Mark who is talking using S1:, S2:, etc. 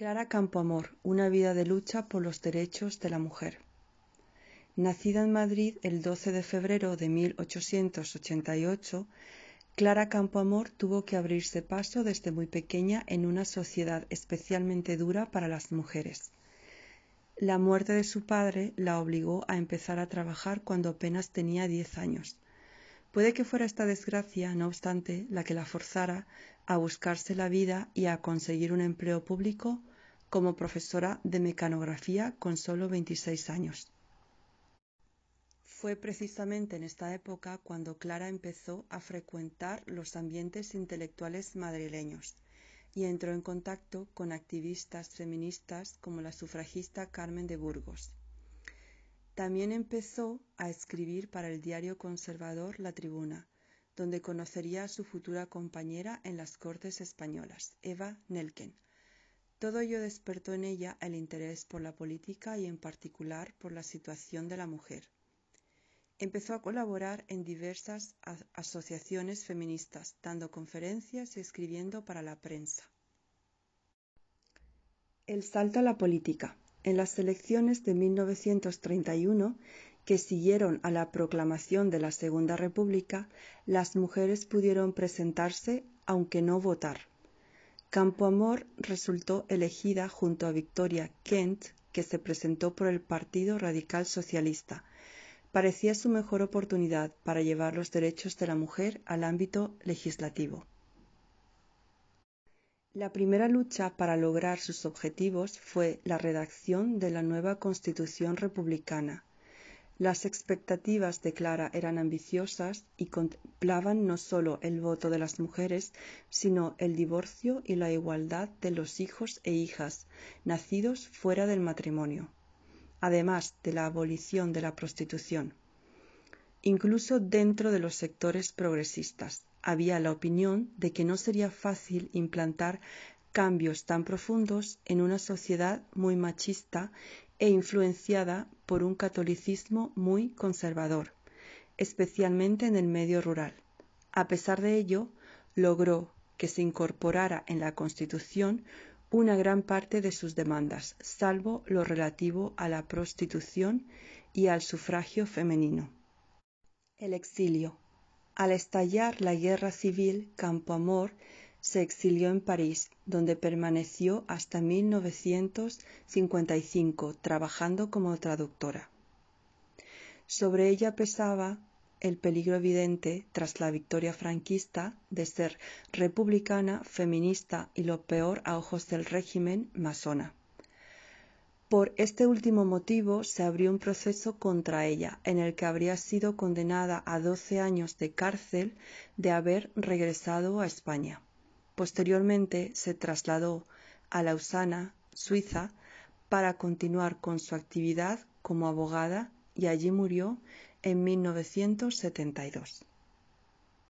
S1: Clara Campoamor, una vida de lucha por los derechos de la mujer. Nacida en Madrid el 12 de febrero de 1888, Clara Campoamor tuvo que abrirse paso desde muy pequeña en una sociedad especialmente dura para las mujeres. La muerte de su padre la obligó a empezar a trabajar cuando apenas tenía diez años. Puede que fuera esta desgracia, no obstante, la que la forzara a buscarse la vida y a conseguir un empleo público como profesora de mecanografía con solo 26 años. Fue precisamente en esta época cuando Clara empezó a frecuentar los ambientes intelectuales madrileños y entró en contacto con activistas feministas como la sufragista Carmen de Burgos. También empezó a escribir para el diario conservador La Tribuna, donde conocería a su futura compañera en las Cortes Españolas, Eva Nelken, todo ello despertó en ella el interés por la política y en particular por la situación de la mujer. Empezó a colaborar en diversas asociaciones feministas, dando conferencias y escribiendo para la prensa. El salto a la política. En las elecciones de 1931, que siguieron a la proclamación de la Segunda República, las mujeres pudieron presentarse aunque no votar. Campoamor resultó elegida junto a Victoria Kent, que se presentó por el Partido Radical Socialista. Parecía su mejor oportunidad para llevar los derechos de la mujer al ámbito legislativo. La primera lucha para lograr sus objetivos fue la redacción de la nueva Constitución republicana, las expectativas de Clara eran ambiciosas y contemplaban no solo el voto de las mujeres, sino el divorcio y la igualdad de los hijos e hijas nacidos fuera del matrimonio, además de la abolición de la prostitución. Incluso dentro de los sectores progresistas había la opinión de que no sería fácil implantar cambios tan profundos en una sociedad muy machista e influenciada por un catolicismo muy conservador, especialmente en el medio rural. A pesar de ello, logró que se incorporara en la Constitución una gran parte de sus demandas, salvo lo relativo a la prostitución y al sufragio femenino. El exilio. Al estallar la guerra civil, Campoamor se exilió en París, donde permaneció hasta 1955 trabajando como traductora. Sobre ella pesaba el peligro evidente tras la victoria franquista de ser republicana, feminista y lo peor a ojos del régimen masona. Por este último motivo se abrió un proceso contra ella, en el que habría sido condenada a 12 años de cárcel de haber regresado a España. Posteriormente se trasladó a Lausana, Suiza, para continuar con su actividad como abogada y allí murió en 1972.